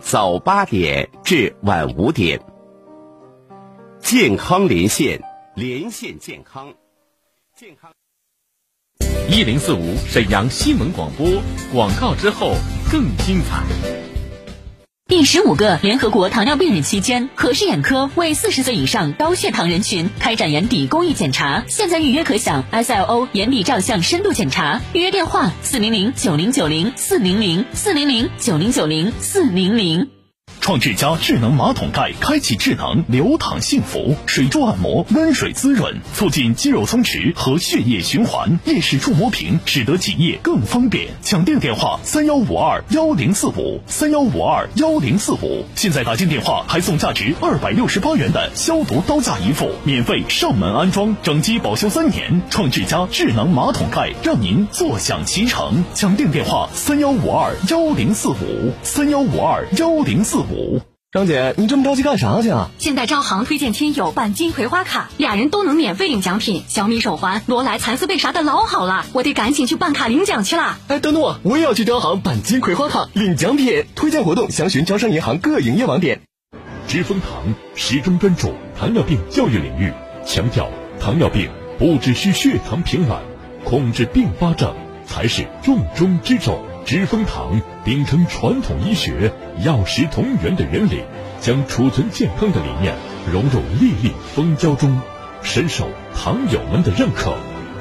早八点至晚五点，健康连线，连线健康，健康。一零四五沈阳新闻广播广告之后更精彩。第十五个联合国糖尿病日期间，可视眼科为四十岁以上高血糖人群开展眼底公益检查，现在预约可享 SLO 眼底照相深度检查。预约电话：四零零九零九零四零零四零零九零九零四零零。创智家智能马桶盖，开启智能流淌幸福，水柱按摩，温水滋润，促进肌肉松弛和血液循环。夜视触摸屏，使得挤液更方便。抢订电话：三幺五二幺零四五三幺五二幺零四五。现在打进电话还送价值二百六十八元的消毒刀架一副，免费上门安装，整机保修三年。创智家智能马桶盖，让您坐享其成。抢订电话：三幺五二幺零四五三幺五二幺零四五。张姐，你这么着急干啥去啊？现在招行推荐亲友办金葵花卡，俩人都能免费领奖品，小米手环、罗莱蚕丝被啥的老好了，我得赶紧去办卡领奖去了。哎，等等我，我也要去招行办金葵花卡领奖品。推荐活动详询招商银行各营业网点。知蜂堂始终专注糖尿病教育领域，强调糖尿病不只是血糖平稳，控制并发症才是重中之重。知蜂堂秉承传统医学药食同源的原理，将储存健康的理念融入粒粒蜂胶中，深受糖友们的认可。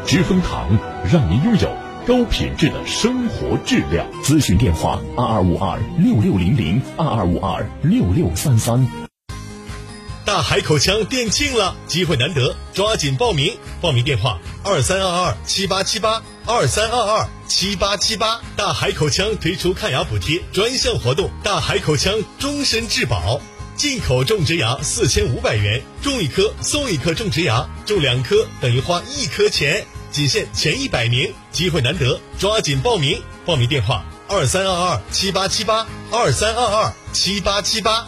知蜂堂让您拥有高品质的生活质量。咨询电话：二二五二六六零零二二五二六六三三。大海口腔店庆了，机会难得，抓紧报名！报名电话：二三二二七八七八二三二二七八七八。大海口腔推出看牙补贴专项活动，大海口腔终身质保，进口种植牙四千五百元，种一颗送一颗种植牙，种两颗等于花一颗钱，仅限前一百名，机会难得，抓紧报名！报名电话：二三二二七八七八二三二二七八七八。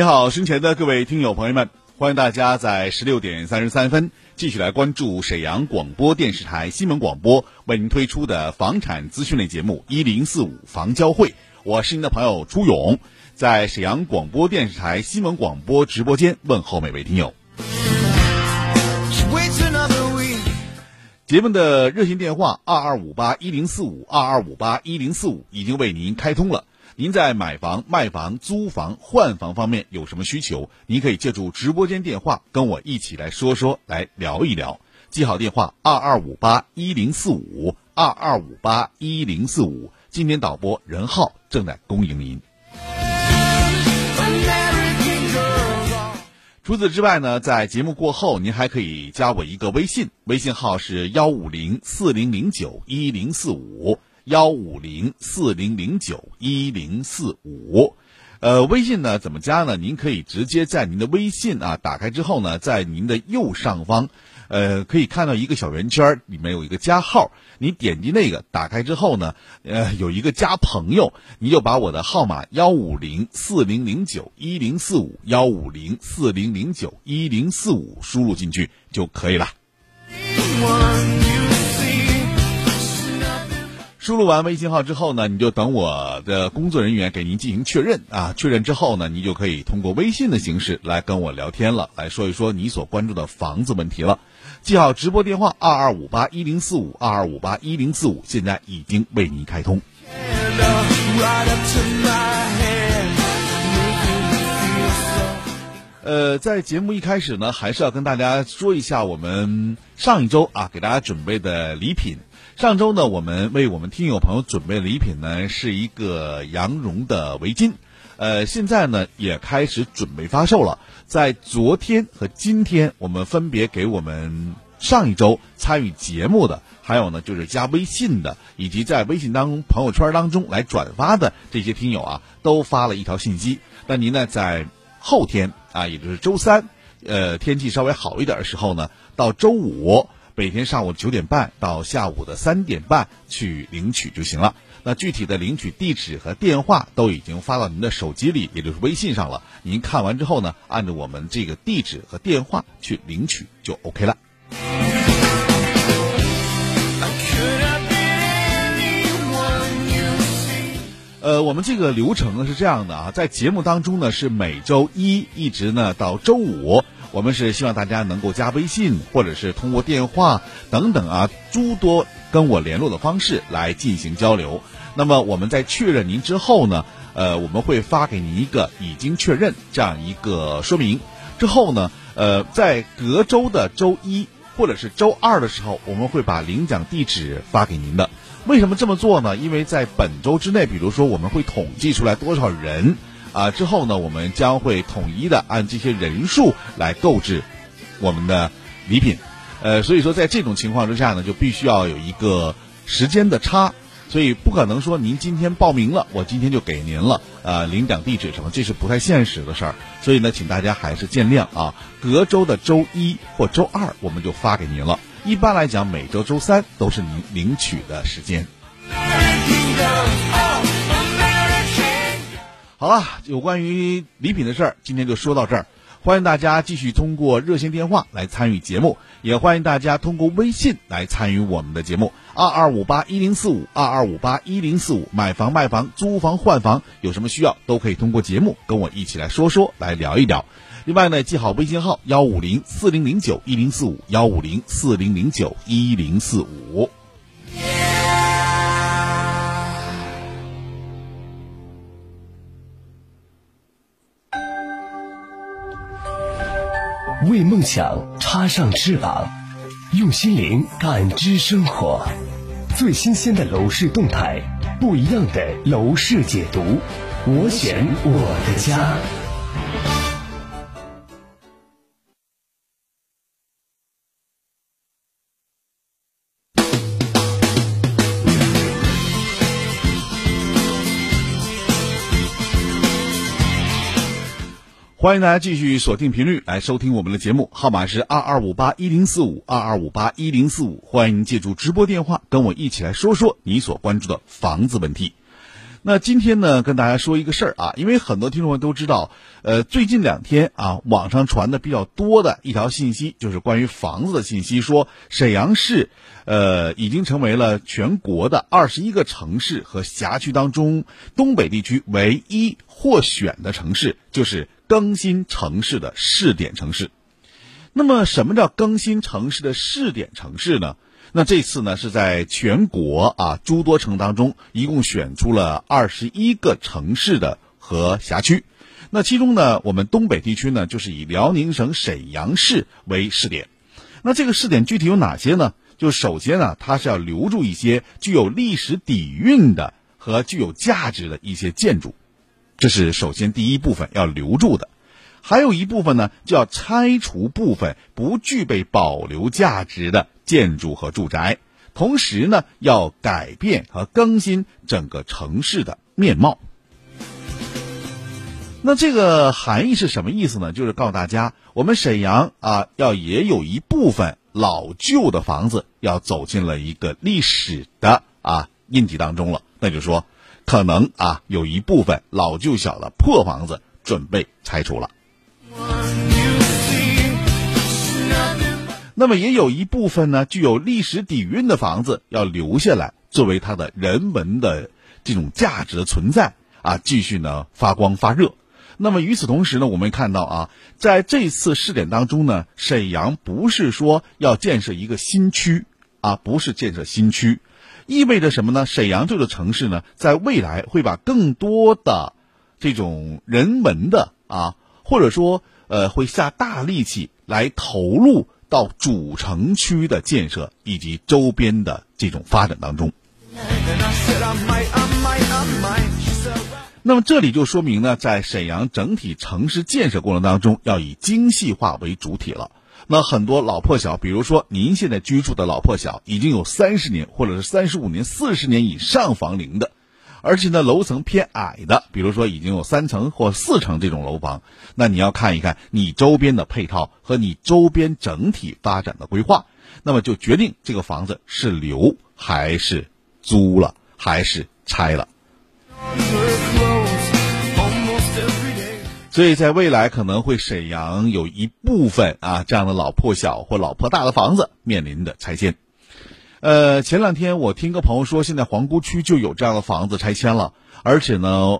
你好，身前的各位听友朋友们，欢迎大家在十六点三十三分继续来关注沈阳广播电视台新闻广播为您推出的房产资讯类节目一零四五房交会。我是您的朋友朱勇，在沈阳广播电视台新闻广播直播间问候每位听友。节目的热线电话二二五八一零四五二二五八一零四五已经为您开通了。您在买房、卖房、租房、换房方面有什么需求？您可以借助直播间电话跟我一起来说说，来聊一聊。记好电话：二二五八一零四五二二五八一零四五。今天导播任浩正在恭迎您。除此之外呢，在节目过后，您还可以加我一个微信，微信号是幺五零四零零九一零四五。幺五零四零零九一零四五，呃，微信呢怎么加呢？您可以直接在您的微信啊打开之后呢，在您的右上方，呃，可以看到一个小圆圈，里面有一个加号，你点击那个，打开之后呢，呃，有一个加朋友，你就把我的号码幺五零四零零九一零四五幺五零四零零九一零四五输入进去就可以了。输入完微信号之后呢，你就等我的工作人员给您进行确认啊。确认之后呢，你就可以通过微信的形式来跟我聊天了，来说一说你所关注的房子问题了。记好直播电话二二五八一零四五二二五八一零四五，现在已经为您开通。呃，在节目一开始呢，还是要跟大家说一下我们上一周啊给大家准备的礼品。上周呢，我们为我们听友朋友准备的礼品呢是一个羊绒的围巾，呃，现在呢也开始准备发售了。在昨天和今天，我们分别给我们上一周参与节目的，还有呢就是加微信的，以及在微信当中朋友圈当中来转发的这些听友啊，都发了一条信息。那您呢在后天啊，也就是周三，呃，天气稍微好一点的时候呢，到周五每天上午九点半到下午的三点半去领取就行了。那具体的领取地址和电话都已经发到您的手机里，也就是微信上了。您看完之后呢，按照我们这个地址和电话去领取就 OK 了。呃，我们这个流程呢是这样的啊，在节目当中呢是每周一一直呢到周五，我们是希望大家能够加微信或者是通过电话等等啊诸多跟我联络的方式来进行交流。那么我们在确认您之后呢，呃，我们会发给您一个已经确认这样一个说明。之后呢，呃，在隔周的周一或者是周二的时候，我们会把领奖地址发给您的。为什么这么做呢？因为在本周之内，比如说我们会统计出来多少人，啊，之后呢，我们将会统一的按这些人数来购置我们的礼品，呃，所以说在这种情况之下呢，就必须要有一个时间的差，所以不可能说您今天报名了，我今天就给您了，呃，领奖地址什么，这是不太现实的事儿，所以呢，请大家还是见谅啊，隔周的周一或周二我们就发给您了。一般来讲，每周周三都是您领取的时间。好了，有关于礼品的事儿，今天就说到这儿。欢迎大家继续通过热线电话来参与节目，也欢迎大家通过微信来参与我们的节目。二二五八一零四五，二二五八一零四五，买房卖房、租房换房，有什么需要都可以通过节目跟我一起来说说，来聊一聊。另外呢，记好微信号幺五零四零零九一零四五幺五零四零零九一零四五。为梦想插上翅膀，用心灵感知生活，最新鲜的楼市动态，不一样的楼市解读，我选我的家。欢迎大家继续锁定频率来收听我们的节目，号码是二二五八一零四五二二五八一零四五。欢迎您借助直播电话跟我一起来说说你所关注的房子问题。那今天呢，跟大家说一个事儿啊，因为很多听众们都知道，呃，最近两天啊，网上传的比较多的一条信息就是关于房子的信息，说沈阳市呃已经成为了全国的二十一个城市和辖区当中东北地区唯一获选的城市，就是。更新城市的试点城市，那么什么叫更新城市的试点城市呢？那这次呢是在全国啊诸多城当中，一共选出了二十一个城市的和辖区。那其中呢，我们东北地区呢就是以辽宁省沈阳市为试点。那这个试点具体有哪些呢？就首先呢，它是要留住一些具有历史底蕴的和具有价值的一些建筑。这是首先第一部分要留住的，还有一部分呢，就要拆除部分不具备保留价值的建筑和住宅，同时呢，要改变和更新整个城市的面貌。那这个含义是什么意思呢？就是告诉大家，我们沈阳啊，要也有一部分老旧的房子要走进了一个历史的啊印记当中了，那就说。可能啊，有一部分老旧小的破房子准备拆除了。那么也有一部分呢，具有历史底蕴的房子要留下来，作为它的人文的这种价值的存在啊，继续呢发光发热。那么与此同时呢，我们看到啊，在这次试点当中呢，沈阳不是说要建设一个新区啊，不是建设新区，意味着什么呢？沈阳这座城市呢，在未来会把更多的这种人文的啊，或者说呃，会下大力气来投入到主城区的建设以及周边的这种发展当中。那么这里就说明呢，在沈阳整体城市建设过程当中，要以精细化为主体了。那很多老破小，比如说您现在居住的老破小，已经有三十年或者是三十五年、四十年以上房龄的，而且呢楼层偏矮的，比如说已经有三层或四层这种楼房，那你要看一看你周边的配套和你周边整体发展的规划，那么就决定这个房子是留还是租了，还是拆了。所以在未来可能会沈阳有一部分啊这样的老破小或老破大的房子面临的拆迁。呃，前两天我听个朋友说，现在皇姑区就有这样的房子拆迁了，而且呢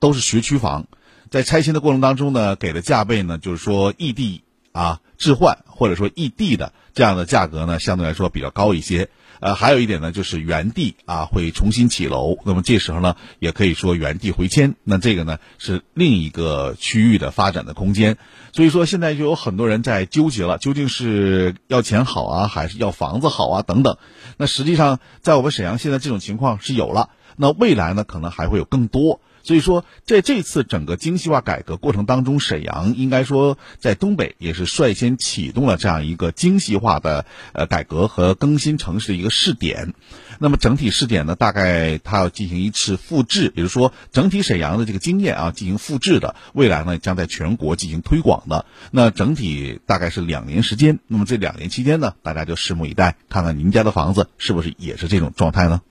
都是学区房，在拆迁的过程当中呢，给的价位呢就是说异地啊置换或者说异地的这样的价格呢相对来说比较高一些。呃，还有一点呢，就是原地啊会重新起楼，那么这时候呢，也可以说原地回迁。那这个呢是另一个区域的发展的空间。所以说现在就有很多人在纠结了，究竟是要钱好啊，还是要房子好啊等等。那实际上在我们沈阳现在这种情况是有了，那未来呢可能还会有更多。所以说，在这次整个精细化改革过程当中，沈阳应该说在东北也是率先启动了这样一个精细化的呃改革和更新城市的一个试点。那么整体试点呢，大概它要进行一次复制，也就是说整体沈阳的这个经验啊进行复制的，未来呢将在全国进行推广的。那整体大概是两年时间。那么这两年期间呢，大家就拭目以待，看看您家的房子是不是也是这种状态呢？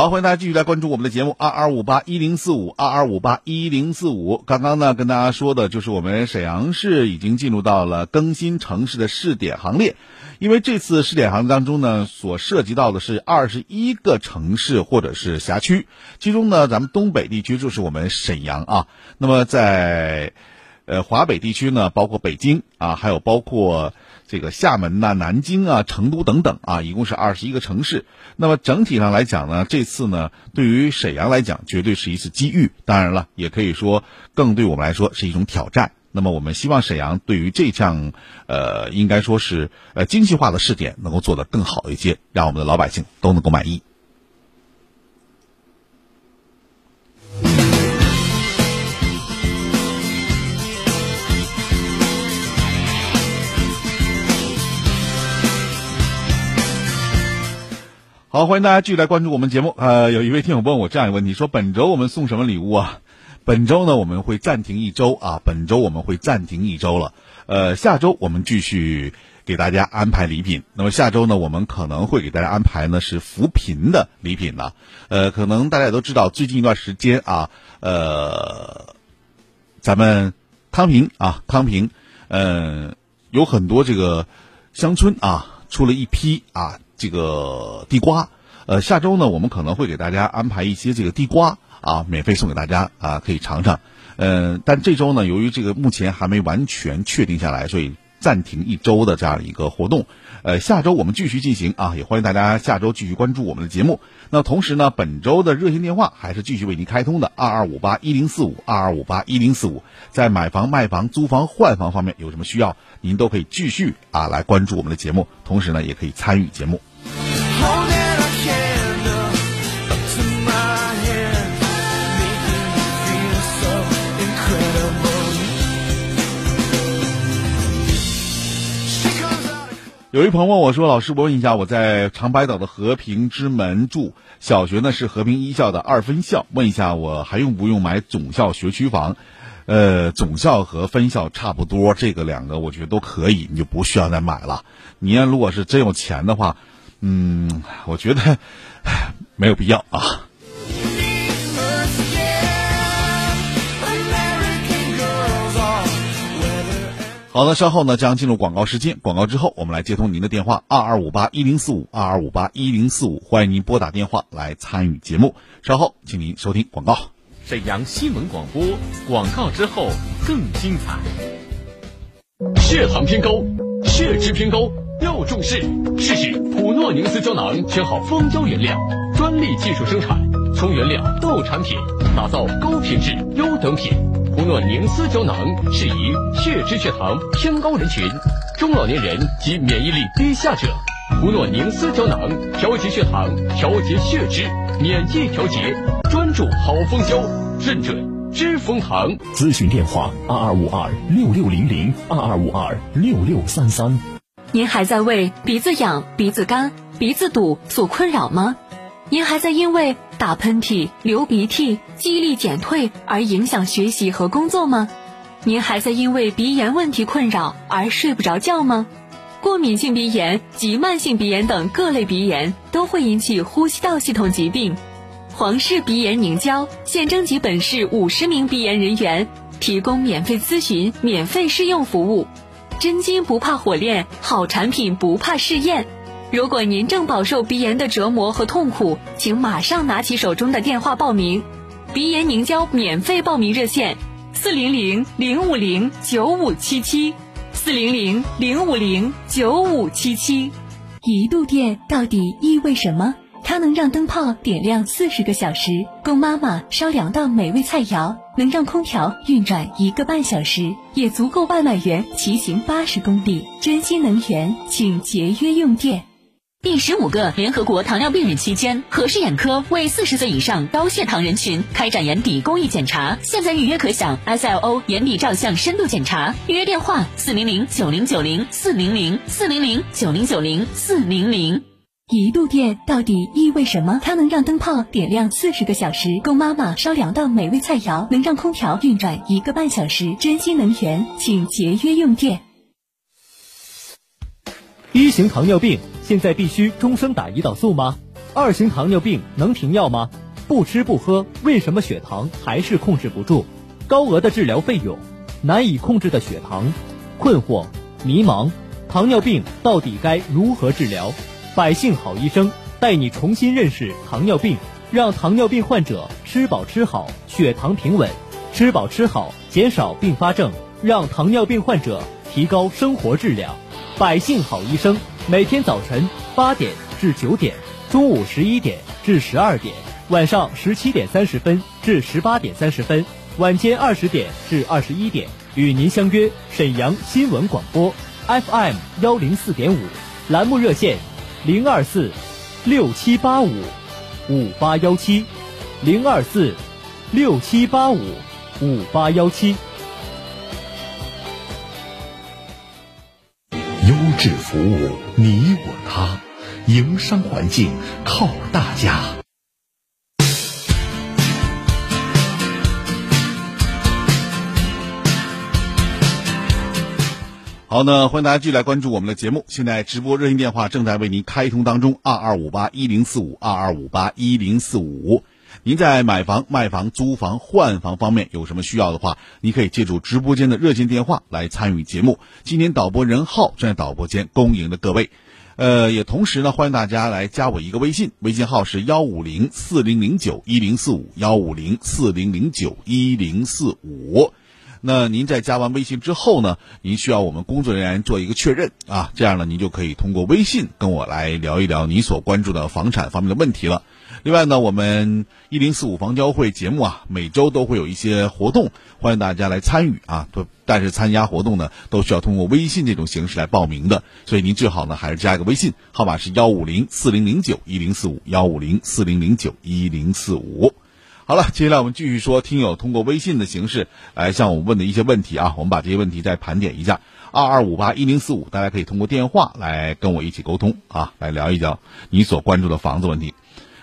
好，欢迎大家继续来关注我们的节目，二二五八一零四五，二二五八一零四五。刚刚呢，跟大家说的就是我们沈阳市已经进入到了更新城市的试点行列，因为这次试点行列当中呢，所涉及到的是二十一个城市或者是辖区，其中呢，咱们东北地区就是我们沈阳啊。那么在呃华北地区呢，包括北京啊，还有包括。这个厦门呐、南京啊、成都等等啊，一共是二十一个城市。那么整体上来讲呢，这次呢，对于沈阳来讲，绝对是一次机遇。当然了，也可以说，更对我们来说是一种挑战。那么我们希望沈阳对于这项，呃，应该说是呃精细化的试点，能够做得更好一些，让我们的老百姓都能够满意。好，欢迎大家继续来关注我们节目。呃，有一位听友问我这样一个问题，说本周我们送什么礼物啊？本周呢，我们会暂停一周啊，本周我们会暂停一周了。呃，下周我们继续给大家安排礼品。那么下周呢，我们可能会给大家安排呢是扶贫的礼品呢。呃，可能大家也都知道，最近一段时间啊，呃，咱们康平啊，康平，呃，有很多这个乡村啊，出了一批啊。这个地瓜，呃，下周呢，我们可能会给大家安排一些这个地瓜啊，免费送给大家啊，可以尝尝。嗯，但这周呢，由于这个目前还没完全确定下来，所以暂停一周的这样一个活动。呃，下周我们继续进行啊，也欢迎大家下周继续关注我们的节目。那同时呢，本周的热线电话还是继续为您开通的，二二五八一零四五，二二五八一零四五。在买房、卖房、租房、换房方面有什么需要，您都可以继续啊来关注我们的节目，同时呢，也可以参与节目。有一朋友问我说：“老师，我问一下，我在长白岛的和平之门住，小学呢是和平一校的二分校，问一下我还用不用买总校学区房？呃，总校和分校差不多，这个两个我觉得都可以，你就不需要再买了。你要如果是真有钱的话。”嗯，我觉得没有必要啊。好的，稍后呢将进入广告时间，广告之后我们来接通您的电话二二五八一零四五二二五八一零四五，欢迎您拨打电话来参与节目。稍后，请您收听广告。沈阳新闻广播广告之后更精彩。血糖偏高，血脂偏高，要重视。试试普诺宁斯胶囊，选好蜂胶原料，专利技术生产，从原料到产品，打造高品质优等品。普诺宁斯胶囊适宜血脂血糖偏高人群、中老年人及免疫力低下者。普诺宁斯胶囊调节血糖、调节血脂、免疫调节，专注好蜂胶，认准知蜂堂。咨询电话：二二五二六六零零二二五二六六三三。您还在为鼻子痒、鼻子干、鼻子堵所困扰吗？您还在因为打喷嚏、流鼻涕、记忆力减退而影响学习和工作吗？您还在因为鼻炎问题困扰而睡不着觉吗？过敏性鼻炎及慢性鼻炎等各类鼻炎都会引起呼吸道系统疾病。皇氏鼻炎凝胶现征集本市五十名鼻炎人员，提供免费咨询、免费试用服务。真金不怕火炼，好产品不怕试验。如果您正饱受鼻炎的折磨和痛苦，请马上拿起手中的电话报名。鼻炎凝胶免费报名热线：四零零零五零九五七七。四零零零五零九五七七，一度电到底意味什么？它能让灯泡点亮四十个小时，供妈妈烧两道美味菜肴；能让空调运转一个半小时，也足够外卖员骑行八十公里。珍惜能源，请节约用电。第十五个联合国糖尿病日期间，和氏眼科为四十岁以上高血糖人群开展眼底公益检查，现在预约可享 SLO 眼底照相深度检查。预约电话：四零零九零九零四零零四零零九零九零四零零。一度电到底意味什么？它能让灯泡点亮四十个小时，供妈妈烧两道美味菜肴；能让空调运转一个半小时。珍惜能源，请节约用电。一型糖尿病。现在必须终生打胰岛素吗？二型糖尿病能停药吗？不吃不喝，为什么血糖还是控制不住？高额的治疗费用，难以控制的血糖，困惑、迷茫，糖尿病到底该如何治疗？百姓好医生带你重新认识糖尿病，让糖尿病患者吃饱吃好，血糖平稳；吃饱吃好，减少并发症，让糖尿病患者提高生活质量。百姓好医生。每天早晨八点至九点，中午十一点至十二点，晚上十七点三十分至十八点三十分，晚间二十点至二十一点，与您相约沈阳新闻广播 FM 幺零四点五，栏目热线零二四六七八五五八幺七零二四六七八五五八幺七。优质服务，你我他，营商环境靠大家。好，那欢迎大家继续来关注我们的节目。现在直播热线电话正在为您开通当中，二二五八一零四五二二五八一零四五。您在买房、卖房、租房、换房方面有什么需要的话，你可以借助直播间的热线电话来参与节目。今天导播任浩正在导播间恭迎的各位，呃，也同时呢，欢迎大家来加我一个微信，微信号是幺五零四零零九一零四五幺五零四零零九一零四五。那您在加完微信之后呢，您需要我们工作人员做一个确认啊，这样呢，您就可以通过微信跟我来聊一聊你所关注的房产方面的问题了。另外呢，我们一零四五房交会节目啊，每周都会有一些活动，欢迎大家来参与啊。都但是参加活动呢，都需要通过微信这种形式来报名的，所以您最好呢还是加一个微信，号码是幺五零四零零九一零四五幺五零四零零九一零四五。好了，接下来我们继续说，听友通过微信的形式来向我们问的一些问题啊，我们把这些问题再盘点一下。二二五八一零四五，大家可以通过电话来跟我一起沟通啊，来聊一聊你所关注的房子问题。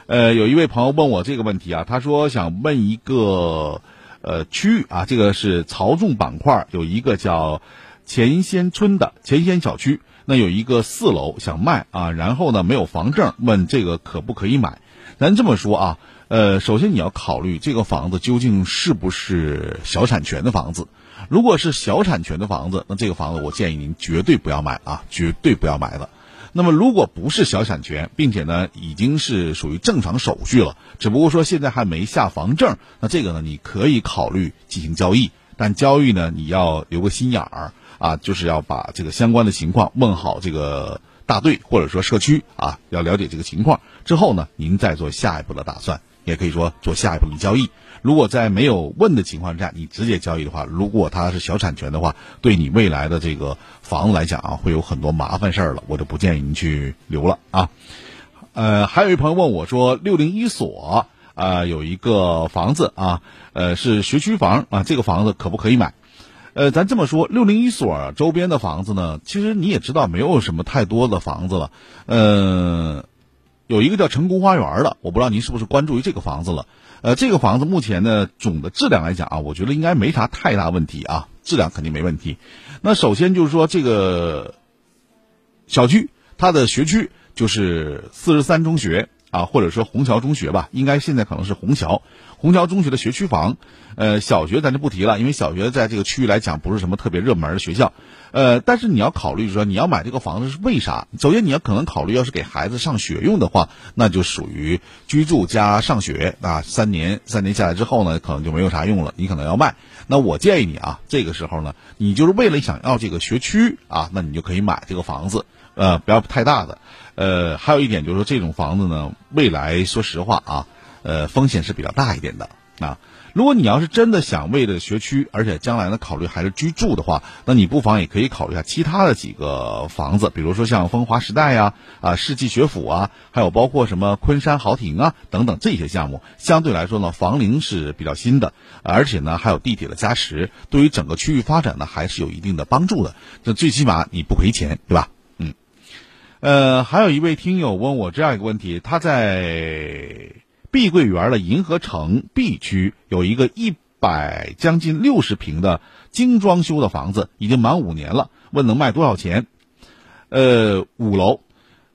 呃，有一位朋友问我这个问题啊，他说想问一个呃区域啊，这个是曹众板块有一个叫前仙村的前仙小区，那有一个四楼想卖啊，然后呢没有房证，问这个可不可以买？咱这么说啊，呃，首先你要考虑这个房子究竟是不是小产权的房子，如果是小产权的房子，那这个房子我建议您绝对不要买啊，绝对不要买的。那么如果不是小产权，并且呢已经是属于正常手续了，只不过说现在还没下房证，那这个呢你可以考虑进行交易，但交易呢你要留个心眼儿啊，就是要把这个相关的情况问好这个大队或者说社区啊，要了解这个情况之后呢，您再做下一步的打算，也可以说做下一步的交易。如果在没有问的情况下，你直接交易的话，如果它是小产权的话，对你未来的这个房子来讲啊，会有很多麻烦事儿了，我就不建议您去留了啊。呃，还有一朋友问我说，六零一所啊有一个房子啊，呃是学区房啊，这个房子可不可以买？呃，咱这么说，六零一所周边的房子呢，其实你也知道，没有什么太多的房子了。呃，有一个叫成功花园的，我不知道您是不是关注于这个房子了。呃，这个房子目前呢，总的质量来讲啊，我觉得应该没啥太大问题啊，质量肯定没问题。那首先就是说，这个小区它的学区就是四十三中学啊，或者说虹桥中学吧，应该现在可能是虹桥虹桥中学的学区房。呃，小学咱就不提了，因为小学在这个区域来讲不是什么特别热门的学校。呃，但是你要考虑说，你要买这个房子是为啥？首先你要可能考虑，要是给孩子上学用的话，那就属于居住加上学啊。三年三年下来之后呢，可能就没有啥用了，你可能要卖。那我建议你啊，这个时候呢，你就是为了想要这个学区啊，那你就可以买这个房子，呃，不要太大的。呃，还有一点就是说，这种房子呢，未来说实话啊，呃，风险是比较大一点的啊。如果你要是真的想为了学区，而且将来呢考虑还是居住的话，那你不妨也可以考虑一下其他的几个房子，比如说像风华时代呀、啊世纪学府啊，还有包括什么昆山豪庭啊等等这些项目，相对来说呢房龄是比较新的，而且呢还有地铁的加持，对于整个区域发展呢还是有一定的帮助的。这最起码你不赔钱，对吧？嗯，呃，还有一位听友问我这样一个问题，他在。碧桂园的银河城 B 区有一个一百将近六十平的精装修的房子，已经满五年了，问能卖多少钱？呃，五楼。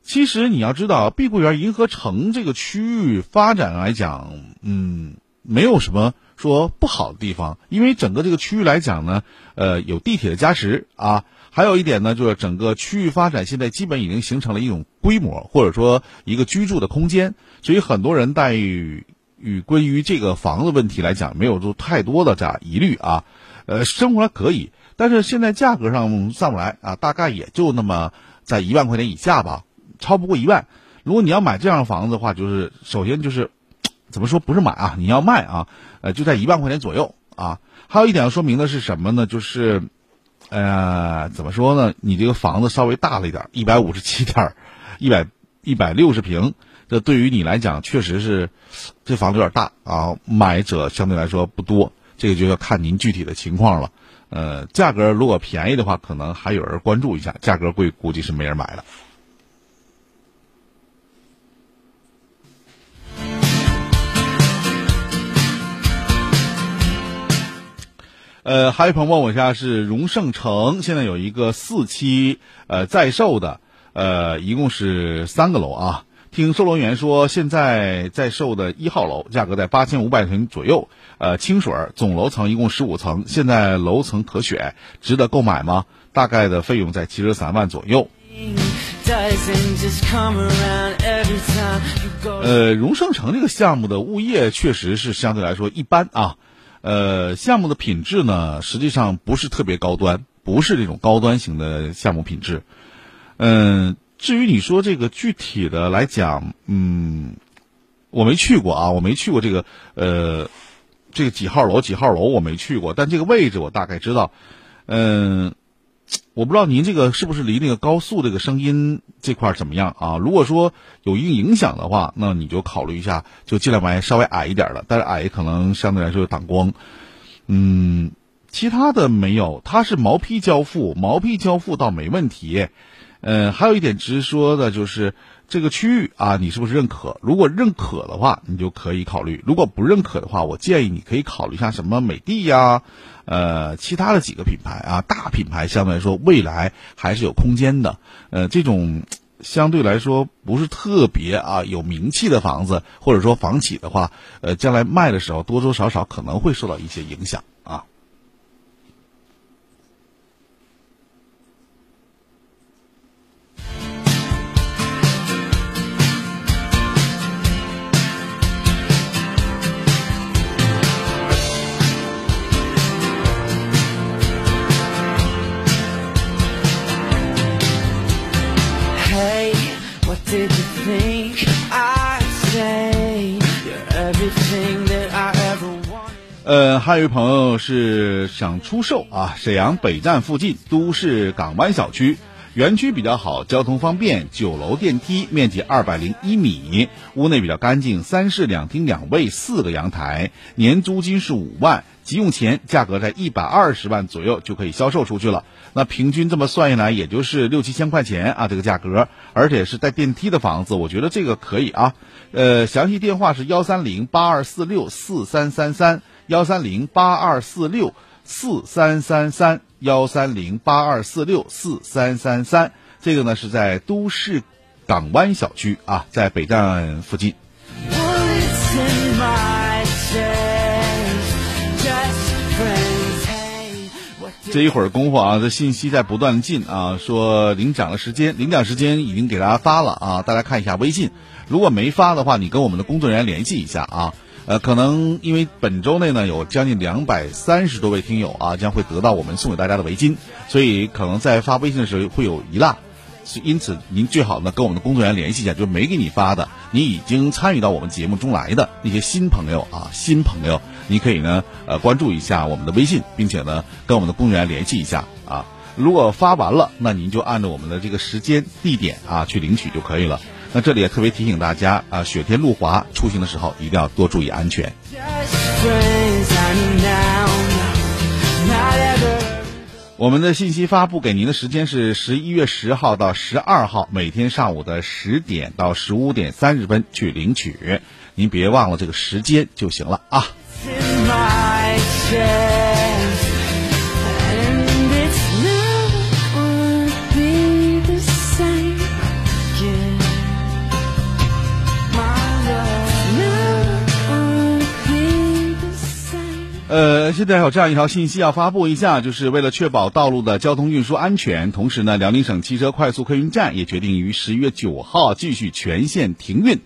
其实你要知道，碧桂园银河城这个区域发展来讲，嗯，没有什么说不好的地方，因为整个这个区域来讲呢，呃，有地铁的加持啊。还有一点呢，就是整个区域发展现在基本已经形成了一种规模，或者说一个居住的空间，所以很多人在于与关于这个房子问题来讲，没有做太多的这样疑虑啊，呃，生活还可以，但是现在价格上上不来啊，大概也就那么在一万块钱以下吧，超不过一万。如果你要买这样的房子的话，就是首先就是怎么说不是买啊，你要卖啊，呃，就在一万块钱左右啊。还有一点要说明的是什么呢？就是。呃，怎么说呢？你这个房子稍微大了一点，一百五十七点，一百一百六十平，这对于你来讲确实是，这房子有点大啊。买者相对来说不多，这个就要看您具体的情况了。呃，价格如果便宜的话，可能还有人关注一下；价格贵，估计是没人买了。呃，还有朋友问我一下，是荣盛城现在有一个四期呃在售的，呃，一共是三个楼啊。听售楼员说，现在在售的一号楼价格在八千五百平左右，呃，清水总楼层一共十五层，现在楼层可选，值得购买吗？大概的费用在七十三万左右。呃，荣盛城这个项目的物业确实是相对来说一般啊。呃，项目的品质呢，实际上不是特别高端，不是这种高端型的项目品质。嗯，至于你说这个具体的来讲，嗯，我没去过啊，我没去过这个呃，这个几号楼几号楼我没去过，但这个位置我大概知道。嗯。我不知道您这个是不是离那个高速这个声音这块怎么样啊？如果说有一定影响的话，那你就考虑一下，就尽量买稍微矮一点的，但是矮可能相对来说有挡光。嗯，其他的没有，它是毛坯交付，毛坯交付倒没问题。呃，还有一点直说的就是这个区域啊，你是不是认可？如果认可的话，你就可以考虑；如果不认可的话，我建议你可以考虑一下什么美的呀。呃，其他的几个品牌啊，大品牌相对来说未来还是有空间的。呃，这种相对来说不是特别啊有名气的房子，或者说房企的话，呃，将来卖的时候多多少少可能会受到一些影响 did you think i say everything that I ever want？呃，还有一朋友是想出售啊，沈阳北站附近都市港湾小区。园区比较好，交通方便，九楼电梯，面积二百零一米，屋内比较干净，三室两厅两卫，四个阳台，年租金是五万，急用钱，价格在一百二十万左右就可以销售出去了。那平均这么算下来，也就是六七千块钱啊，这个价格，而且是带电梯的房子，我觉得这个可以啊。呃，详细电话是幺三零八二四六四三三三。幺三零八二四六四三三三，幺三零八二四六四三三三，这个呢是在都市港湾小区啊，在北站附近。这一会儿功夫啊，这信息在不断进啊，说领奖的时间，领奖时间已经给大家发了啊，大家看一下微信，如果没发的话，你跟我们的工作人员联系一下啊。呃，可能因为本周内呢有将近两百三十多位听友啊，将会得到我们送给大家的围巾，所以可能在发微信的时候会有遗落，因此您最好呢跟我们的工作人员联系一下，就没给你发的，你已经参与到我们节目中来的那些新朋友啊，新朋友，你可以呢呃关注一下我们的微信，并且呢跟我们的公园联系一下啊，如果发完了，那您就按照我们的这个时间地点啊去领取就可以了。那这里也特别提醒大家啊，雪天路滑，出行的时候一定要多注意安全。我们的信息发布给您的时间是十一月十号到十二号，每天上午的十点到十五点三十分去领取，您别忘了这个时间就行了啊。呃，现在有这样一条信息要发布一下，就是为了确保道路的交通运输安全，同时呢，辽宁省汽车快速客运站也决定于十一月九号继续全线停运。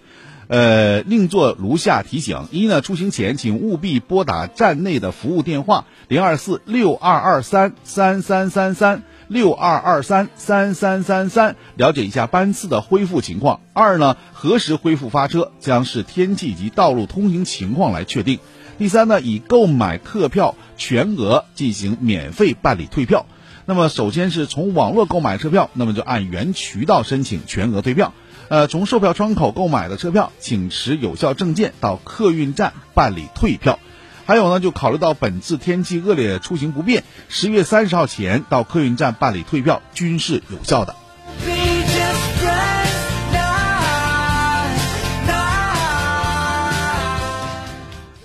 呃，另做如下提醒：一呢，出行前请务必拨打站内的服务电话零二四六二二三三三三三六二二三三三三三，了解一下班次的恢复情况。二呢，何时恢复发车，将视天气及道路通行情况来确定。第三呢，以购买客票全额进行免费办理退票。那么，首先是从网络购买车票，那么就按原渠道申请全额退票。呃，从售票窗口购买的车票，请持有效证件到客运站办理退票。还有呢，就考虑到本次天气恶劣，出行不便，十月三十号前到客运站办理退票均是有效的。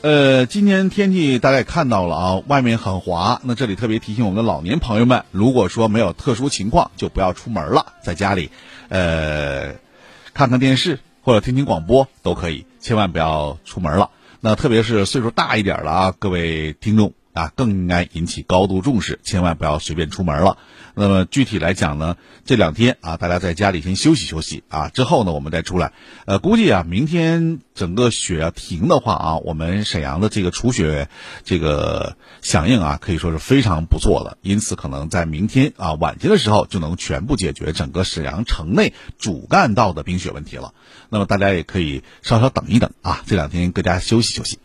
呃，今天天气大家也看到了啊，外面很滑。那这里特别提醒我们的老年朋友们，如果说没有特殊情况，就不要出门了，在家里，呃，看看电视或者听听广播都可以，千万不要出门了。那特别是岁数大一点了啊，各位听众。啊，更应该引起高度重视，千万不要随便出门了。那么具体来讲呢，这两天啊，大家在家里先休息休息啊，之后呢，我们再出来。呃，估计啊，明天整个雪要停的话啊，我们沈阳的这个除雪这个响应啊，可以说是非常不错的。因此，可能在明天啊晚间的时候，就能全部解决整个沈阳城内主干道的冰雪问题了。那么大家也可以稍稍等一等啊，这两天各家休息休息。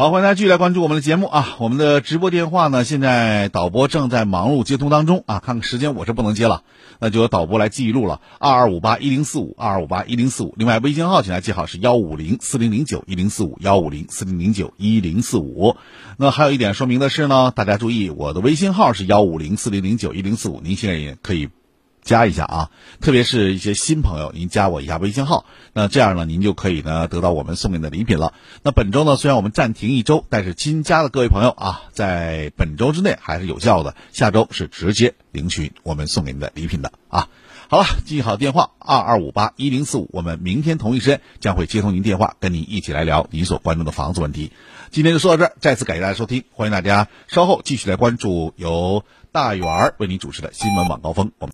好，欢迎大家继续来关注我们的节目啊！我们的直播电话呢，现在导播正在忙碌接通当中啊。看看时间，我是不能接了，那就由导播来记录了。二二五八一零四五，二二五八一零四五。另外，微信号请大家记好是幺五零四零零九一零四五，幺五零四零零九一零四五。那还有一点说明的是呢，大家注意，我的微信号是幺五零四零零九一零四五，您现在也可以。加一下啊，特别是一些新朋友，您加我一下微信号，那这样呢，您就可以呢得到我们送给的礼品了。那本周呢，虽然我们暂停一周，但是新加的各位朋友啊，在本周之内还是有效的，下周是直接领取我们送给您的礼品的啊。好了，记好电话二二五八一零四五，我们明天同一时间将会接通您电话，跟您一起来聊您所关注的房子问题。今天就说到这儿，再次感谢大家收听，欢迎大家稍后继续来关注由大圆儿为您主持的新闻晚高峰。我们。